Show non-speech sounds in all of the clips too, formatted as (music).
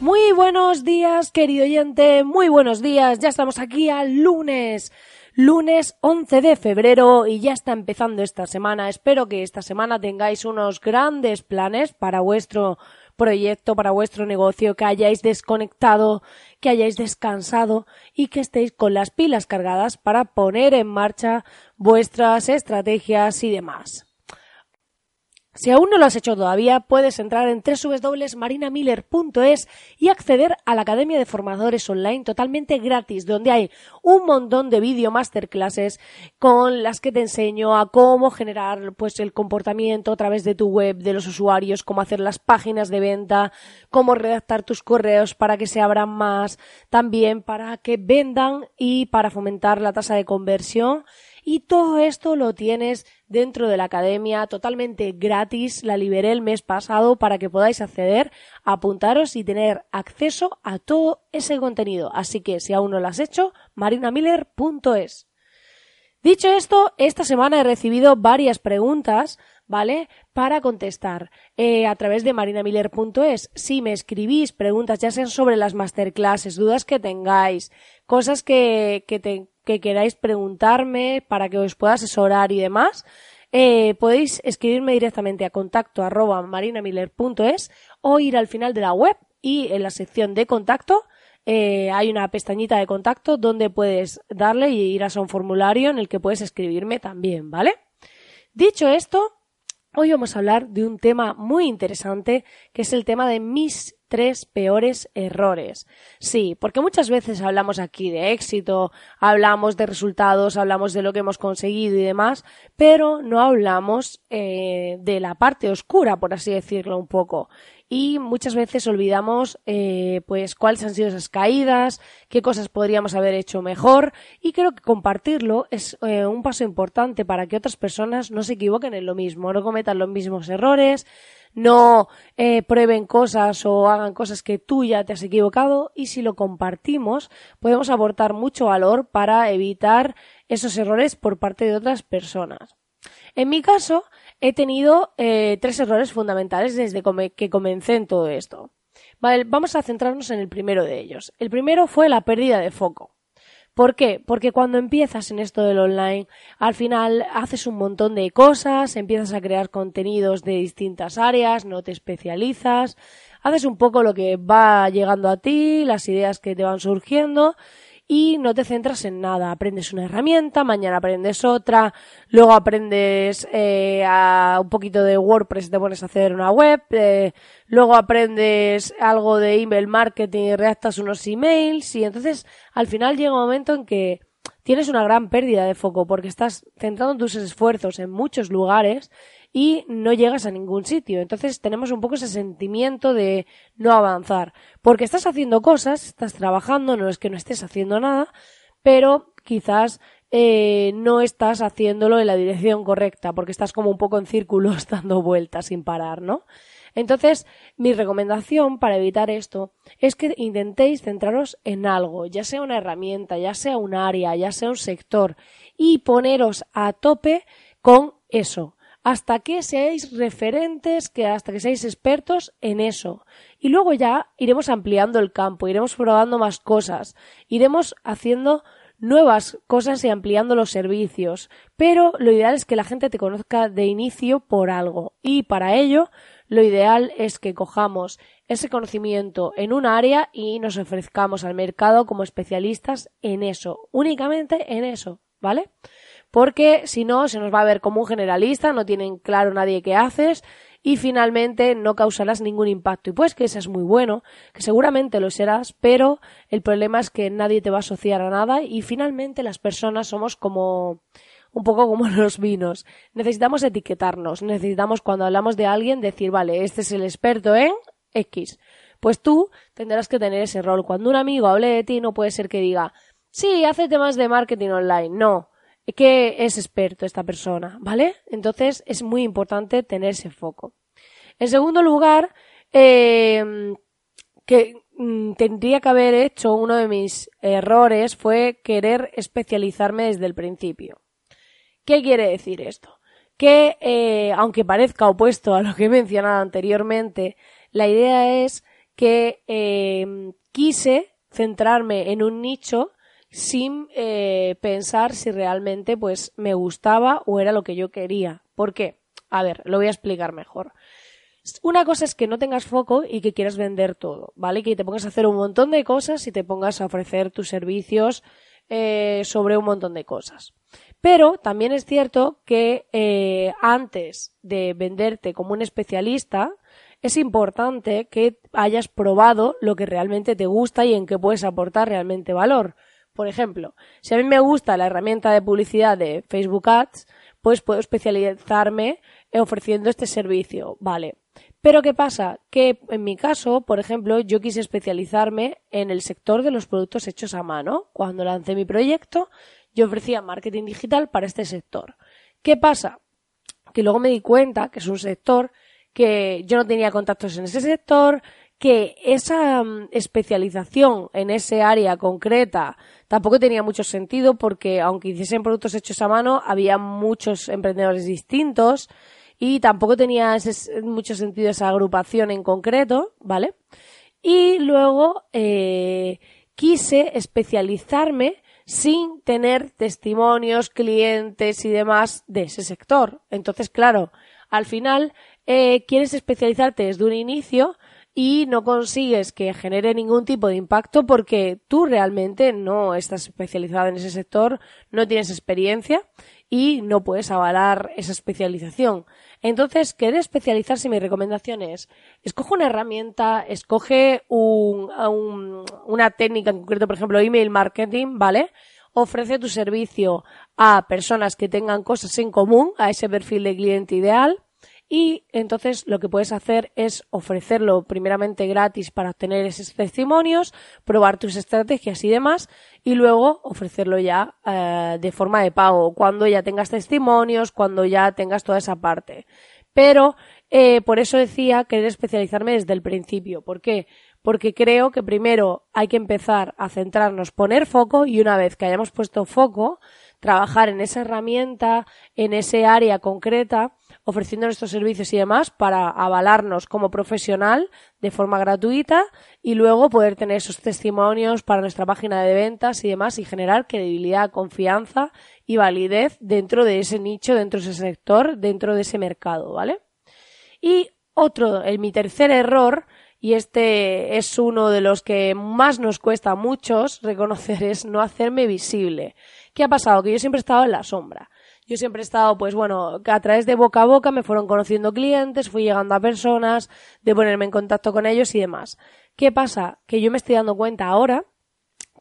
Muy buenos días, querido oyente, muy buenos días. Ya estamos aquí al lunes, lunes 11 de febrero y ya está empezando esta semana. Espero que esta semana tengáis unos grandes planes para vuestro proyecto, para vuestro negocio, que hayáis desconectado, que hayáis descansado y que estéis con las pilas cargadas para poner en marcha vuestras estrategias y demás. Si aún no lo has hecho todavía, puedes entrar en www.marinamiller.es y acceder a la Academia de Formadores Online totalmente gratis, donde hay un montón de video masterclasses con las que te enseño a cómo generar pues el comportamiento a través de tu web de los usuarios, cómo hacer las páginas de venta, cómo redactar tus correos para que se abran más, también para que vendan y para fomentar la tasa de conversión y todo esto lo tienes dentro de la academia totalmente gratis. La liberé el mes pasado para que podáis acceder, apuntaros y tener acceso a todo ese contenido. Así que si aún no lo has hecho, marinamiller.es. Dicho esto, esta semana he recibido varias preguntas, ¿vale? Para contestar eh, a través de marinamiller.es. Si me escribís preguntas, ya sean sobre las masterclasses, dudas que tengáis, cosas que, que, te, que queráis preguntarme para que os pueda asesorar y demás, eh, podéis escribirme directamente a contacto arroba marinamiller.es o ir al final de la web y en la sección de contacto eh, hay una pestañita de contacto donde puedes darle y irás a un formulario en el que puedes escribirme también, ¿vale? Dicho esto, hoy vamos a hablar de un tema muy interesante que es el tema de mis tres peores errores. Sí, porque muchas veces hablamos aquí de éxito, hablamos de resultados, hablamos de lo que hemos conseguido y demás, pero no hablamos eh, de la parte oscura, por así decirlo un poco. Y muchas veces olvidamos, eh, pues, cuáles han sido esas caídas, qué cosas podríamos haber hecho mejor, y creo que compartirlo es eh, un paso importante para que otras personas no se equivoquen en lo mismo, no cometan los mismos errores, no eh, prueben cosas o hagan cosas que tú ya te has equivocado y si lo compartimos podemos aportar mucho valor para evitar esos errores por parte de otras personas. En mi caso, he tenido eh, tres errores fundamentales desde que comencé en todo esto. Vale, vamos a centrarnos en el primero de ellos. El primero fue la pérdida de foco. ¿Por qué? Porque cuando empiezas en esto del online, al final haces un montón de cosas, empiezas a crear contenidos de distintas áreas, no te especializas, haces un poco lo que va llegando a ti, las ideas que te van surgiendo y no te centras en nada. Aprendes una herramienta, mañana aprendes otra, luego aprendes eh, a un poquito de WordPress, te pones a hacer una web, eh, luego aprendes algo de email marketing y redactas unos emails y entonces al final llega un momento en que tienes una gran pérdida de foco porque estás centrando tus esfuerzos en muchos lugares y no llegas a ningún sitio. Entonces tenemos un poco ese sentimiento de no avanzar. Porque estás haciendo cosas, estás trabajando, no es que no estés haciendo nada, pero quizás eh, no estás haciéndolo en la dirección correcta, porque estás como un poco en círculos (laughs) dando vueltas sin parar, ¿no? Entonces, mi recomendación para evitar esto es que intentéis centraros en algo, ya sea una herramienta, ya sea un área, ya sea un sector, y poneros a tope con eso hasta que seáis referentes, que hasta que seáis expertos en eso. Y luego ya iremos ampliando el campo, iremos probando más cosas, iremos haciendo nuevas cosas y ampliando los servicios. Pero lo ideal es que la gente te conozca de inicio por algo. Y para ello, lo ideal es que cojamos ese conocimiento en un área y nos ofrezcamos al mercado como especialistas en eso, únicamente en eso, ¿vale? Porque si no, se nos va a ver como un generalista, no tienen claro nadie qué haces y finalmente no causarás ningún impacto. Y pues que eso es muy bueno, que seguramente lo serás, pero el problema es que nadie te va a asociar a nada y finalmente las personas somos como un poco como (laughs) los vinos. Necesitamos etiquetarnos, necesitamos cuando hablamos de alguien decir, vale, este es el experto en X. Pues tú tendrás que tener ese rol. Cuando un amigo hable de ti, no puede ser que diga, sí, hace temas de marketing online. No, que es experto esta persona, ¿vale? Entonces es muy importante tener ese foco. En segundo lugar, eh, que mm, tendría que haber hecho uno de mis errores fue querer especializarme desde el principio. ¿Qué quiere decir esto? Que, eh, aunque parezca opuesto a lo que he mencionado anteriormente, la idea es que eh, quise centrarme en un nicho sin eh, pensar si realmente pues me gustaba o era lo que yo quería. ¿Por qué? A ver, lo voy a explicar mejor. Una cosa es que no tengas foco y que quieras vender todo, ¿vale? Que te pongas a hacer un montón de cosas y te pongas a ofrecer tus servicios eh, sobre un montón de cosas. Pero también es cierto que eh, antes de venderte como un especialista, es importante que hayas probado lo que realmente te gusta y en qué puedes aportar realmente valor. Por ejemplo, si a mí me gusta la herramienta de publicidad de Facebook Ads, pues puedo especializarme ofreciendo este servicio, vale. Pero ¿qué pasa? Que en mi caso, por ejemplo, yo quise especializarme en el sector de los productos hechos a mano. Cuando lancé mi proyecto, yo ofrecía marketing digital para este sector. ¿Qué pasa? Que luego me di cuenta que es un sector que yo no tenía contactos en ese sector, que esa mm, especialización en ese área concreta tampoco tenía mucho sentido porque aunque hiciesen productos hechos a mano, había muchos emprendedores distintos y tampoco tenía mucho sentido esa agrupación en concreto, ¿vale? Y luego eh, quise especializarme sin tener testimonios, clientes y demás de ese sector. Entonces, claro, al final eh, quieres especializarte desde un inicio y no consigues que genere ningún tipo de impacto porque tú realmente no estás especializado en ese sector, no tienes experiencia y no puedes avalar esa especialización. Entonces, querer especializarse, mi recomendación es, escoge una herramienta, escoge un, una técnica en concreto, por ejemplo, email marketing, ¿vale? Ofrece tu servicio a personas que tengan cosas en común, a ese perfil de cliente ideal, y entonces lo que puedes hacer es ofrecerlo primeramente gratis para obtener esos testimonios, probar tus estrategias y demás, y luego ofrecerlo ya eh, de forma de pago, cuando ya tengas testimonios, cuando ya tengas toda esa parte. Pero eh, por eso decía querer especializarme desde el principio. ¿Por qué? Porque creo que primero hay que empezar a centrarnos, poner foco y una vez que hayamos puesto foco, trabajar en esa herramienta, en ese área concreta, ofreciendo nuestros servicios y demás para avalarnos como profesional de forma gratuita y luego poder tener esos testimonios para nuestra página de ventas y demás y generar credibilidad, confianza y validez dentro de ese nicho, dentro de ese sector, dentro de ese mercado, ¿vale? Y otro, el, mi tercer error, y este es uno de los que más nos cuesta a muchos reconocer, es no hacerme visible. ¿Qué ha pasado? Que yo siempre he estado en la sombra. Yo siempre he estado, pues bueno, a través de boca a boca me fueron conociendo clientes, fui llegando a personas, de ponerme en contacto con ellos y demás. ¿Qué pasa? Que yo me estoy dando cuenta ahora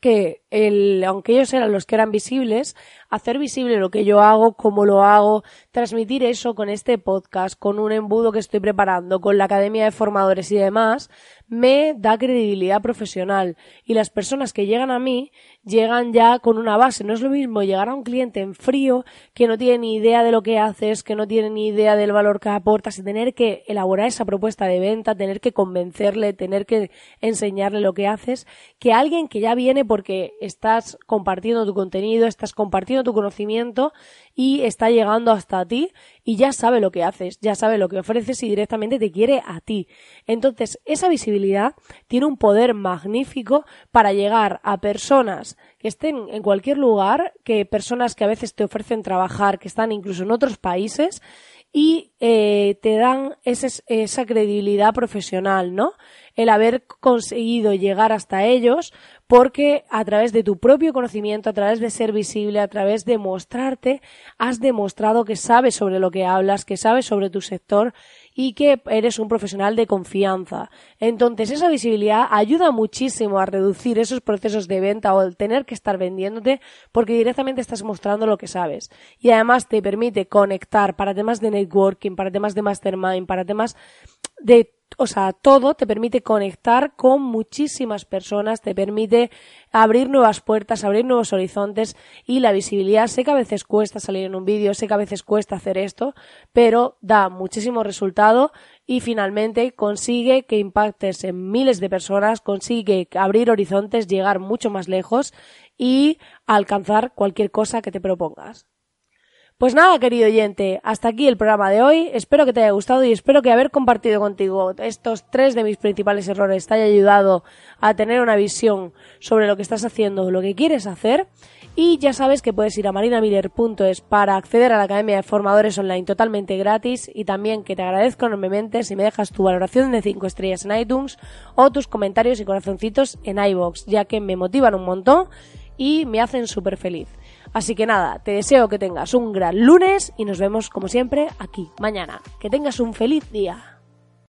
que el, aunque ellos eran los que eran visibles, hacer visible lo que yo hago, cómo lo hago, transmitir eso con este podcast, con un embudo que estoy preparando, con la Academia de Formadores y demás, me da credibilidad profesional. Y las personas que llegan a mí llegan ya con una base. No es lo mismo llegar a un cliente en frío que no tiene ni idea de lo que haces, que no tiene ni idea del valor que aportas y tener que elaborar esa propuesta de venta, tener que convencerle, tener que enseñarle lo que haces, que alguien que ya viene porque estás compartiendo tu contenido, estás compartiendo tu conocimiento y está llegando hasta ti y ya sabe lo que haces, ya sabe lo que ofreces y directamente te quiere a ti. Entonces, esa visibilidad tiene un poder magnífico para llegar a personas que estén en cualquier lugar, que personas que a veces te ofrecen trabajar, que están incluso en otros países y eh, te dan esa credibilidad profesional, ¿no? El haber conseguido llegar hasta ellos porque a través de tu propio conocimiento, a través de ser visible, a través de mostrarte, has demostrado que sabes sobre lo que hablas, que sabes sobre tu sector y que eres un profesional de confianza. Entonces, esa visibilidad ayuda muchísimo a reducir esos procesos de venta o el tener que estar vendiéndote porque directamente estás mostrando lo que sabes. Y además te permite conectar para temas de networking, para temas de mastermind, para temas de o sea, todo te permite conectar con muchísimas personas, te permite abrir nuevas puertas, abrir nuevos horizontes y la visibilidad. Sé que a veces cuesta salir en un vídeo, sé que a veces cuesta hacer esto, pero da muchísimo resultado y finalmente consigue que impactes en miles de personas, consigue abrir horizontes, llegar mucho más lejos y alcanzar cualquier cosa que te propongas. Pues nada, querido oyente, hasta aquí el programa de hoy. Espero que te haya gustado y espero que haber compartido contigo estos tres de mis principales errores te haya ayudado a tener una visión sobre lo que estás haciendo, lo que quieres hacer. Y ya sabes que puedes ir a marinamiller.es para acceder a la Academia de Formadores Online totalmente gratis y también que te agradezco enormemente si me dejas tu valoración de 5 estrellas en iTunes o tus comentarios y corazoncitos en iBox, ya que me motivan un montón y me hacen súper feliz. Así que nada, te deseo que tengas un gran lunes y nos vemos como siempre aquí mañana. Que tengas un feliz día.